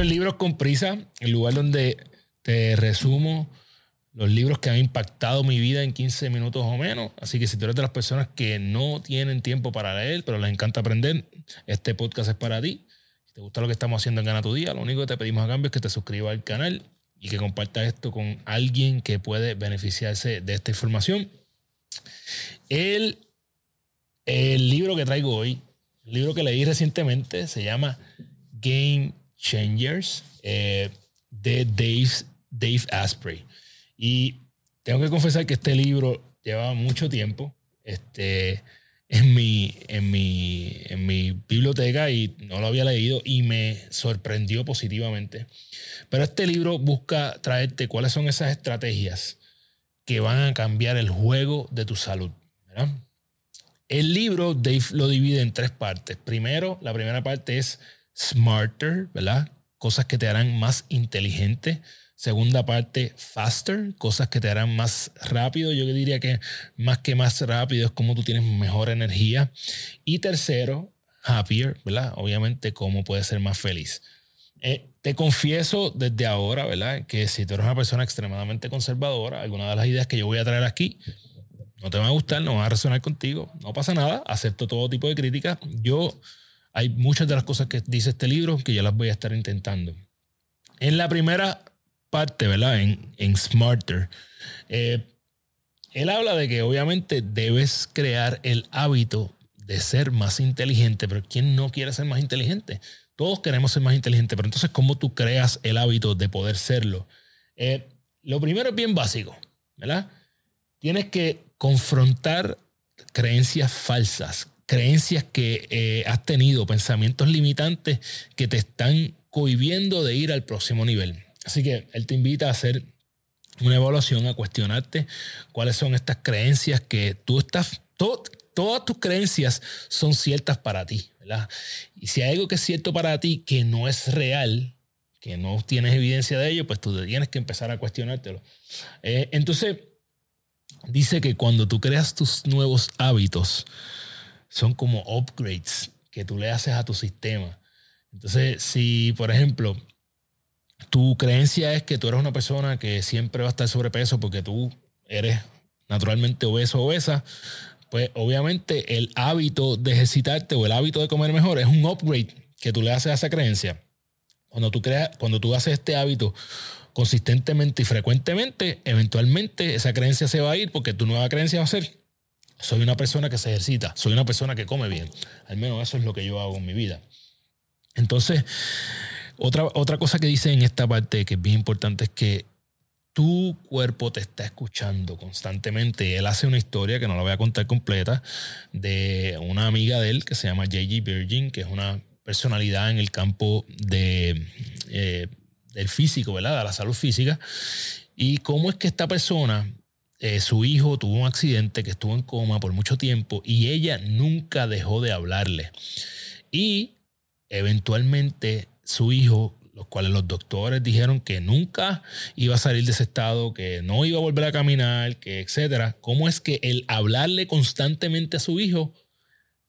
Esto es Libros con Prisa, el lugar donde te resumo los libros que han impactado mi vida en 15 minutos o menos. Así que si tú eres de las personas que no tienen tiempo para leer, pero les encanta aprender, este podcast es para ti. Si te gusta lo que estamos haciendo en Gana tu Día, lo único que te pedimos a cambio es que te suscribas al canal y que compartas esto con alguien que puede beneficiarse de esta información. El, el libro que traigo hoy, el libro que leí recientemente, se llama Game Changers eh, de Dave, Dave Asprey. Y tengo que confesar que este libro llevaba mucho tiempo este, en, mi, en, mi, en mi biblioteca y no lo había leído y me sorprendió positivamente. Pero este libro busca traerte cuáles son esas estrategias que van a cambiar el juego de tu salud. El libro Dave lo divide en tres partes. Primero, la primera parte es smarter, ¿verdad? Cosas que te harán más inteligente. Segunda parte, faster, cosas que te harán más rápido. Yo diría que más que más rápido es como tú tienes mejor energía. Y tercero, happier, ¿verdad? Obviamente, cómo puedes ser más feliz. Eh, te confieso desde ahora, ¿verdad? Que si tú eres una persona extremadamente conservadora, alguna de las ideas que yo voy a traer aquí no te van a gustar, no van a resonar contigo, no pasa nada, acepto todo tipo de críticas. Yo, hay muchas de las cosas que dice este libro que yo las voy a estar intentando. En la primera parte, ¿verdad? En, en Smarter. Eh, él habla de que obviamente debes crear el hábito de ser más inteligente, pero ¿quién no quiere ser más inteligente? Todos queremos ser más inteligentes, pero entonces, ¿cómo tú creas el hábito de poder serlo? Eh, lo primero es bien básico, ¿verdad? Tienes que confrontar creencias falsas, creencias que eh, has tenido, pensamientos limitantes que te están cohibiendo de ir al próximo nivel. Así que él te invita a hacer una evaluación, a cuestionarte cuáles son estas creencias que tú estás, todas tus creencias son ciertas para ti, ¿verdad? Y si hay algo que es cierto para ti que no es real, que no tienes evidencia de ello, pues tú tienes que empezar a cuestionártelo. Eh, entonces, dice que cuando tú creas tus nuevos hábitos, son como upgrades que tú le haces a tu sistema. Entonces, si, por ejemplo, tu creencia es que tú eres una persona que siempre va a estar sobrepeso porque tú eres naturalmente obeso o obesa, pues obviamente el hábito de ejercitarte o el hábito de comer mejor es un upgrade que tú le haces a esa creencia. Cuando tú, creas, cuando tú haces este hábito consistentemente y frecuentemente, eventualmente esa creencia se va a ir porque tu nueva creencia va a ser, soy una persona que se ejercita, soy una persona que come bien. Al menos eso es lo que yo hago en mi vida. Entonces, otra, otra cosa que dice en esta parte que es bien importante es que tu cuerpo te está escuchando constantemente. Él hace una historia que no la voy a contar completa de una amiga de él que se llama J.G. Virgin, que es una personalidad en el campo de, eh, del físico, ¿verdad? De la salud física. Y cómo es que esta persona, eh, su hijo tuvo un accidente que estuvo en coma por mucho tiempo y ella nunca dejó de hablarle. Y eventualmente su hijo, los cuales los doctores dijeron que nunca iba a salir de ese estado, que no iba a volver a caminar, que etcétera. ¿Cómo es que el hablarle constantemente a su hijo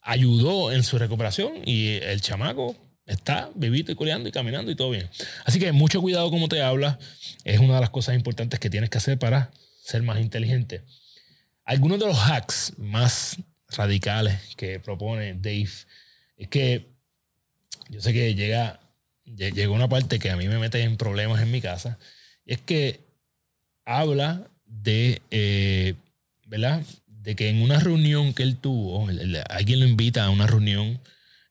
ayudó en su recuperación y el chamaco está vivito y coleando y caminando y todo bien? Así que mucho cuidado cómo te hablas. Es una de las cosas importantes que tienes que hacer para ser más inteligente. Algunos de los hacks más radicales que propone Dave es que yo sé que llega llegó una parte que a mí me mete en problemas en mi casa. Y es que habla de, eh, ¿verdad? De que en una reunión que él tuvo, alguien lo invita a una reunión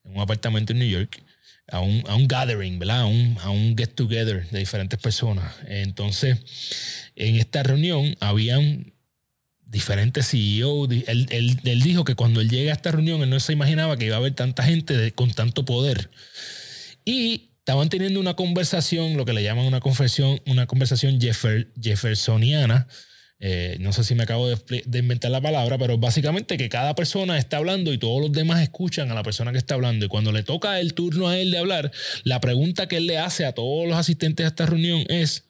en un apartamento en New York, a un, a un gathering, ¿verdad? A un, a un get together de diferentes personas. Entonces, en esta reunión habían diferentes CEOs. Él, él, dijo que cuando él llega a esta reunión, él no se imaginaba que iba a haber tanta gente con tanto poder. Y estaban teniendo una conversación, lo que le llaman una conversación, una conversación jeffersoniana. Eh, no sé si me acabo de, inventar la palabra, pero básicamente que cada persona está hablando y todos los demás escuchan a la persona que está hablando. Y cuando le toca el turno a él de hablar, la pregunta que él le hace a todos los asistentes a esta reunión es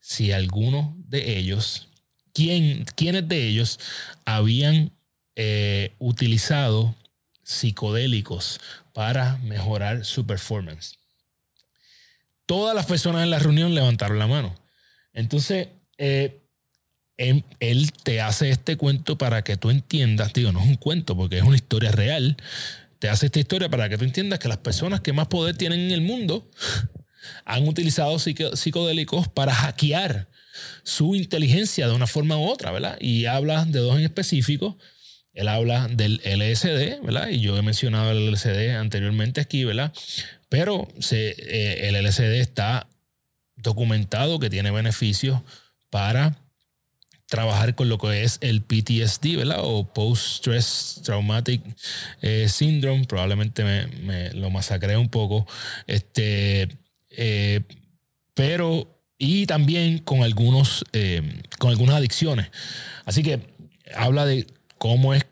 si alguno de ellos, quién, quiénes de ellos habían eh, utilizado psicodélicos para mejorar su performance todas las personas en la reunión levantaron la mano. Entonces, eh, em, él, te hace este cuento para que tú entiendas, digo, no es un cuento porque es una historia real, te hace esta historia para que tú entiendas que las personas que más poder tienen en el mundo han utilizado psicodélicos para hackear su inteligencia de una forma u otra, ¿verdad? Y habla de dos en específico. Él habla del LSD, ¿verdad? Y yo he mencionado el LSD anteriormente aquí, ¿verdad? Pero eh, el LSD está documentado que tiene beneficios para trabajar con lo que es el PTSD, ¿verdad? O Post-Stress Traumatic eh, Syndrome. Probablemente me, lo masacré un poco. Este, eh, pero, y también con, algunos, con algunas adicciones. Así que habla de cómo es,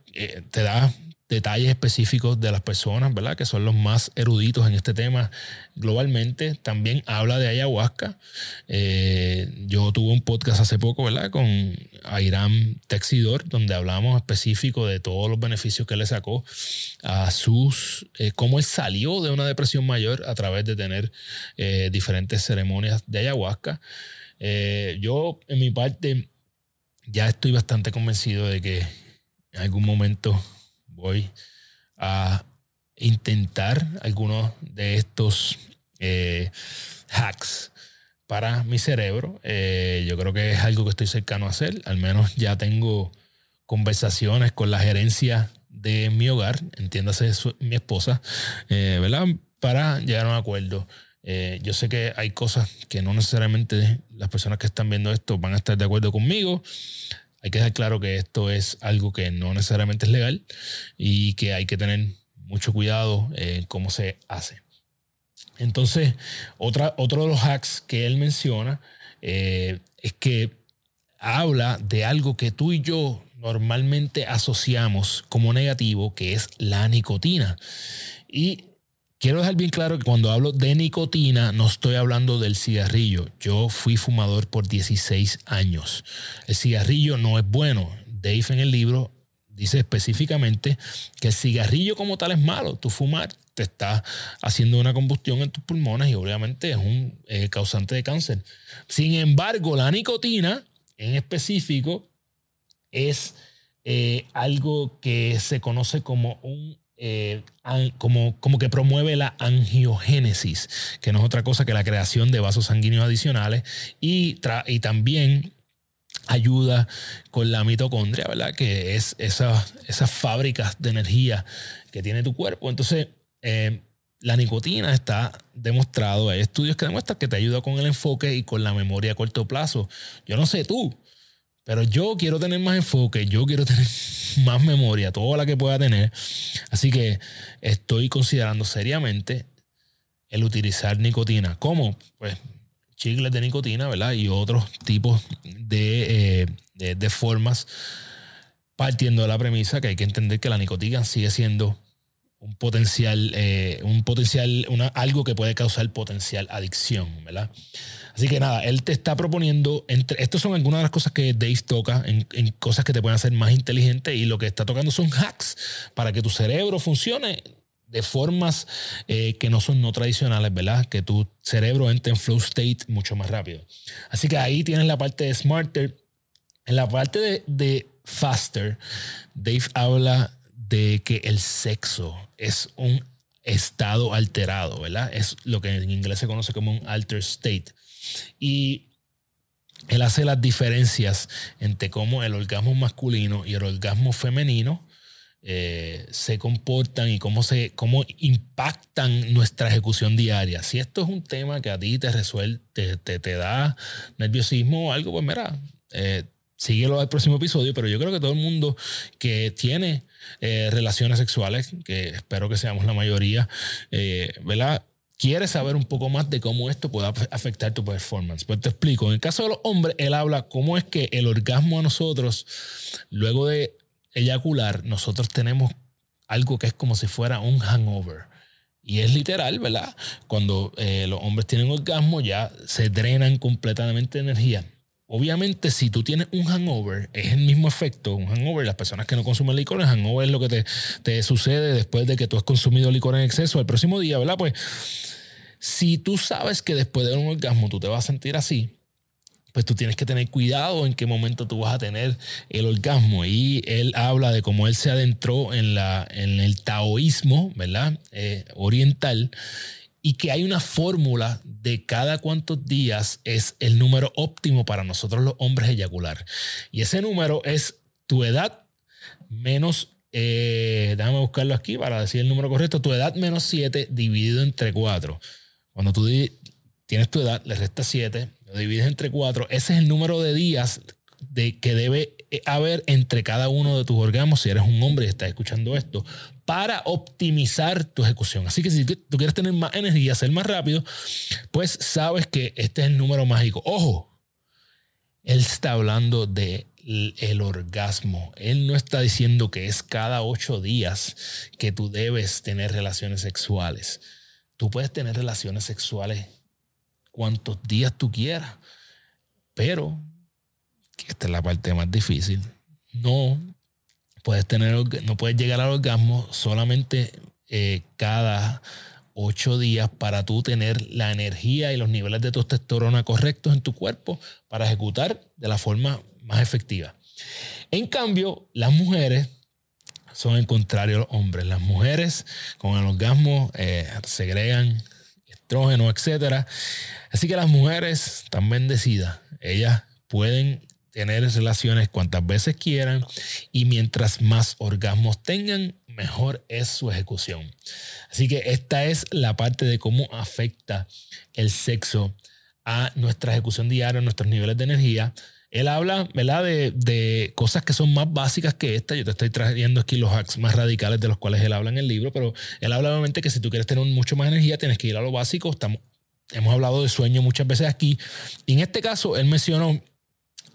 te da detalles específicos de las personas, ¿verdad? Que son los más eruditos en este tema globalmente. También habla de ayahuasca. Eh, yo tuve un podcast hace poco, ¿verdad? Con Airam Texidor, donde hablamos específico de todos los beneficios que le sacó a sus, eh, cómo él salió de una depresión mayor a través de tener eh, diferentes ceremonias de ayahuasca. yo, en mi parte, ya estoy bastante convencido de que en algún momento voy a intentar algunos de estos eh, hacks para mi cerebro. Eh, yo creo que es algo que estoy cercano a hacer. Al menos ya tengo conversaciones con la gerencia de mi hogar, entiéndase mi esposa, eh, ¿verdad? Para llegar a un acuerdo. yo sé que hay cosas que no necesariamente las personas que están viendo esto van a estar de acuerdo conmigo. Hay que dejar claro que esto es algo que no necesariamente es legal y que hay que tener mucho cuidado en cómo se hace. Entonces, otra, otro de los hacks que él menciona eh, es que habla de algo que tú y yo normalmente asociamos como negativo, que es la nicotina. Y Quiero dejar bien claro que cuando hablo de nicotina no estoy hablando del cigarrillo. Yo fui fumador por 16 años. El cigarrillo no es bueno. Dave en el libro dice específicamente que el cigarrillo como tal es malo. Tú fumar te está haciendo una combustión en tus pulmones y obviamente es un eh, causante de cáncer. Sin embargo, la nicotina en específico es eh, algo que se conoce como un eh, como, como que promueve la angiogénesis, que no es otra cosa que la creación de vasos sanguíneos adicionales y, y también ayuda con la mitocondria, ¿verdad? Que es esas esa fábricas de energía que tiene tu cuerpo. Entonces, eh, la nicotina está demostrado, hay estudios que demuestran que te ayuda con el enfoque y con la memoria a corto plazo. Yo no sé tú, pero yo quiero tener más enfoque, yo quiero tener más memoria, toda la que pueda tener. Así que estoy considerando seriamente el utilizar nicotina. ¿Cómo? Pues chicles de nicotina, ¿verdad? Y otros tipos de, eh, de, formas, partiendo de la premisa que hay que entender que la nicotina sigue siendo un potencial, eh, un potencial, una, algo que puede causar potencial adicción, ¿verdad? Así que nada, él te está proponiendo, entre, estas son algunas de las cosas que Dave toca, en, cosas que te pueden hacer más inteligente y lo que está tocando son hacks para que tu cerebro funcione de formas eh, que no son no tradicionales, ¿verdad? Que tu cerebro entre en flow state mucho más rápido. Así que ahí tienes la parte de smarter. En la parte de, de faster, Dave habla de que el sexo es un estado alterado, ¿verdad? Es lo que en inglés se conoce como un alter state. Y él hace las diferencias entre cómo el orgasmo masculino y el orgasmo femenino eh, se comportan y cómo, se, cómo impactan nuestra ejecución diaria. Si esto es un tema que a ti te resuelve, te, te, da nerviosismo o algo, pues mira, eh, síguelo al próximo episodio, pero yo creo que todo el mundo que tiene eh, relaciones sexuales, que espero que seamos la mayoría, ¿verdad? quieres saber un poco más de cómo esto puede afectar tu performance. Pues te explico. En el caso de los hombres, él habla cómo es que el orgasmo a nosotros, luego de eyacular, nosotros tenemos algo que es como si fuera un hangover. Y es literal, ¿verdad? Cuando eh, los hombres tienen orgasmo ya se drenan completamente de energía. Obviamente, si tú tienes un hangover, es el mismo efecto. Un hangover, las personas que no consumen licor, el hangover es lo que te, te sucede después de que tú has consumido licor en exceso. El próximo día, ¿verdad? Pues Si tú sabes que después de un orgasmo tú te vas a sentir así, pues tú tienes que tener cuidado en qué momento tú vas a tener el orgasmo. Y él habla de cómo él se adentró en, la, en el taoísmo, ¿verdad? Eh, oriental, y que hay una fórmula de cada cuántos días es el número óptimo para nosotros los hombres eyacular. Y ese número es tu edad menos, eh, déjame buscarlo aquí para decir el número correcto, tu edad menos 7 dividido entre 4. Cuando tú tienes tu edad, le restas 7, lo divides entre 4, ese es el número de días de, que debe haber entre cada uno de tus orgasmos, si eres un hombre y estás escuchando esto, para optimizar tu ejecución. Así que si tú quieres tener más energía, ser más rápido, pues sabes que este es el número mágico. Ojo, él está hablando de el orgasmo. Él no está diciendo que es cada ocho días que tú debes tener relaciones sexuales. Tú puedes tener relaciones sexuales cuantos días tú quieras, pero esta es la parte más difícil. No puedes tener, no puedes llegar al orgasmo solamente eh, cada ocho días para tú tener la energía y los niveles de testosterona correctos en tu cuerpo para ejecutar de la forma más efectiva. En cambio, las mujeres son el contrario a los hombres. Las mujeres con el orgasmo eh, segregan estrógeno, etc. Así que las mujeres están bendecidas. Ellas pueden tener relaciones cuantas veces quieran y mientras más orgasmos tengan, mejor es su ejecución. Así que esta es la parte de cómo afecta el sexo a nuestra ejecución diaria, nuestros niveles de energía. Él habla, ¿verdad?, de, de, cosas que son más básicas que esta. Yo te estoy trayendo aquí los hacks más radicales de los cuales él habla en el libro, pero él habla obviamente que si tú quieres tener mucho más energía, tienes que ir a lo básico. Estamos, hemos hablado de sueño muchas veces aquí. Y en este caso, él mencionó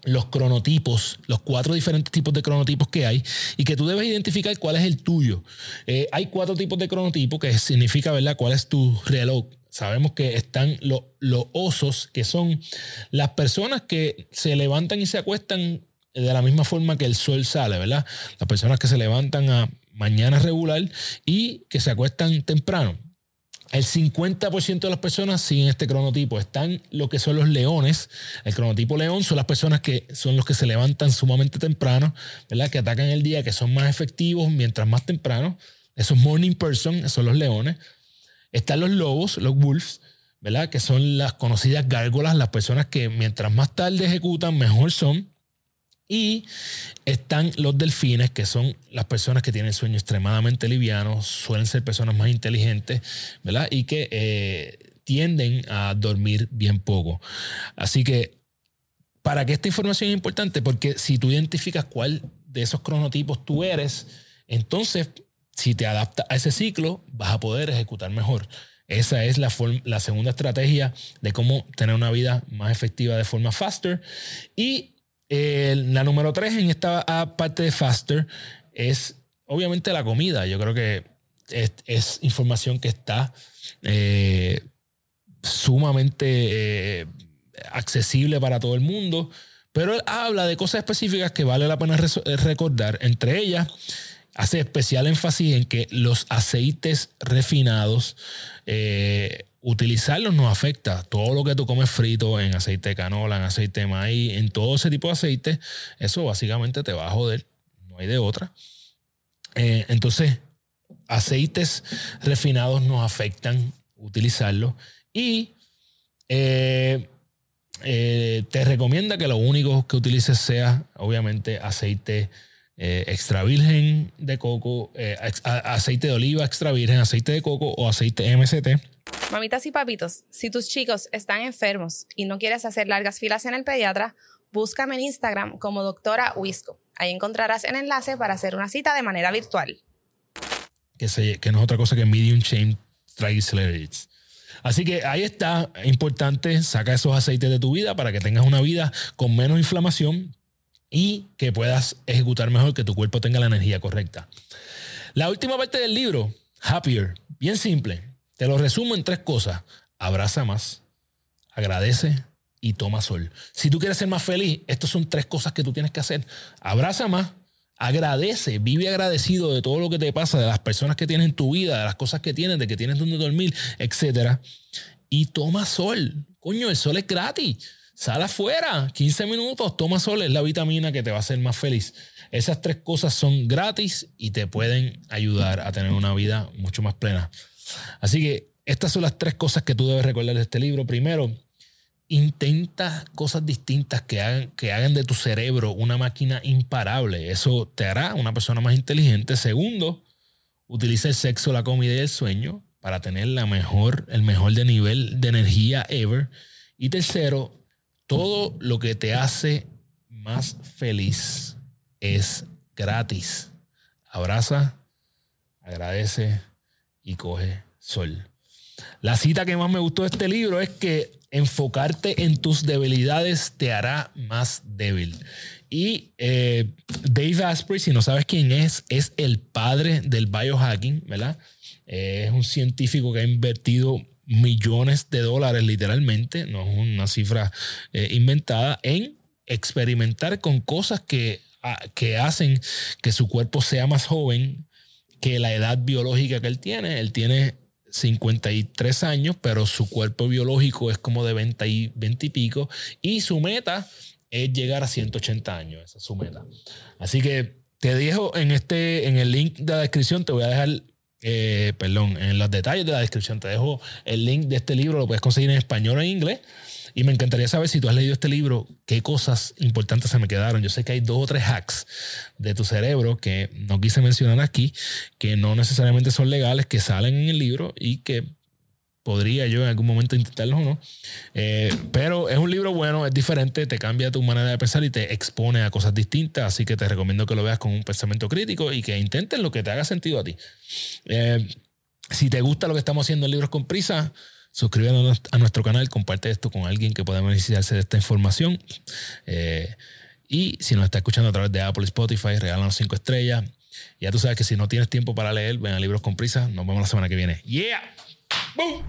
los cronotipos, los cuatro diferentes tipos de cronotipos que hay y que tú debes identificar cuál es el tuyo. Eh, hay cuatro tipos de cronotipos que significa, ¿verdad?, cuál es tu reloj. Sabemos que están los, los osos, que son las personas que se levantan y se acuestan de la misma forma que el sol sale, ¿verdad? Las personas que se levantan a mañana regular y que se acuestan temprano. El 50% de las personas siguen este cronotipo. Están lo que son los leones. El cronotipo león son las personas que son los que se levantan sumamente temprano, ¿verdad? Que atacan el día, que son más efectivos mientras más temprano. Esos morning person, son los leones. Están los lobos, los wolves, ¿verdad? Que son las conocidas gárgolas, las personas que mientras más tarde ejecutan, mejor son. Y están los delfines, que son las personas que tienen sueño extremadamente liviano, suelen ser personas más inteligentes, ¿verdad? Y que eh, tienden a dormir bien poco. Así que, ¿para qué esta información es importante? Porque si tú identificas cuál de esos cronotipos tú eres, entonces, si te adaptas a ese ciclo, vas a poder ejecutar mejor. Esa es la, la segunda estrategia de cómo tener una vida más efectiva de forma faster. Y la número tres en esta parte de Faster es obviamente la comida. Yo creo que es, información que está eh, sumamente eh, accesible para todo el mundo, pero él habla de cosas específicas que vale la pena recordar. Entre ellas, hace especial énfasis en que los aceites refinados eh, utilizarlos nos afecta. Todo lo que tú comes frito en aceite de canola, en aceite de maíz, en todo ese tipo de aceite, eso básicamente te va a joder. No hay de otra. Eh, entonces, aceites refinados nos afectan utilizarlos y eh, eh, te recomienda que lo único que utilices sea, obviamente, aceite extra virgen de coco, aceite de oliva extra virgen, aceite de coco o aceite MCT Mamitas y papitos, si tus chicos están enfermos y no quieres hacer largas filas en el pediatra, búscame en Instagram como doctora Wisco. Ahí encontrarás el enlace para hacer una cita de manera virtual. Que, que no es otra cosa que medium chain triglycerides. Así que ahí está, importante, saca esos aceites de tu vida para que tengas una vida con menos inflamación y que puedas ejecutar mejor, que tu cuerpo tenga la energía correcta. La última parte del libro, Happier, bien simple. Te lo resumo en tres cosas. Abraza más, agradece y toma sol. Si tú quieres ser más feliz, estas son tres cosas que tú tienes que hacer. Abraza más, Agradece, vive agradecido de todo lo que te pasa, de las personas que tienes en tu vida, de las cosas que tienes, de que tienes donde dormir, etc. Y toma sol. Coño, el sol es gratis. Sal afuera, 15 minutos, toma sol, es la vitamina que te va a hacer más feliz. Esas tres cosas son gratis y te pueden ayudar a tener una vida mucho más plena. Así que estas son las tres cosas que tú debes recordar de este libro. Primero, intenta cosas distintas que hagan, que hagan de tu cerebro una máquina imparable. Eso te hará una persona más inteligente. Segundo, utiliza el sexo, la comida y el sueño para tener la mejor, el mejor de nivel de energía ever. Y tercero, todo lo que te hace más feliz es gratis. Abraza, agradece y coge sol. La cita que más me gustó de este libro es que enfocarte en tus debilidades te hará más débil. Y eh, Dave Asprey, si no sabes quién es, es el padre del biohacking, ¿verdad? Eh, es un científico que ha invertido millones de dólares literalmente, no es una cifra eh, inventada, en experimentar con cosas que, ah, que hacen que su cuerpo sea más joven que la edad biológica que él tiene. Él tiene 53 años, pero su cuerpo biológico es como de 20 y, 20 y pico, y su meta es llegar a 180 años, esa es su meta. Así que te dejo en, este, en el link de la descripción, te voy a dejar eh, perdón, en los detalles de la descripción te dejo el link de este libro, lo puedes conseguir en español o en inglés. Y me encantaría saber si tú has leído este libro, qué cosas importantes se me quedaron. Yo sé que hay dos o tres hacks de tu cerebro que no quise mencionar aquí, que no necesariamente son legales, que salen en el libro y que podría yo en algún momento intentarlo o no. Eh, pero es un libro bueno, es diferente, te cambia tu manera de pensar y te expone a cosas distintas. Así que te recomiendo que lo veas con un pensamiento crítico y que intentes lo que te haga sentido a ti. Eh, si te gusta lo que estamos haciendo en Libros con Prisa, suscríbete a nuestro canal, comparte esto con alguien que pueda beneficiarse de esta información. Eh, y si nos está escuchando a través de Apple Spotify, regálanos cinco estrellas. Ya tú sabes que si no tienes tiempo para leer, ven a Libros con Prisa. Nos vemos la semana que viene. ¡Yeah! Boom.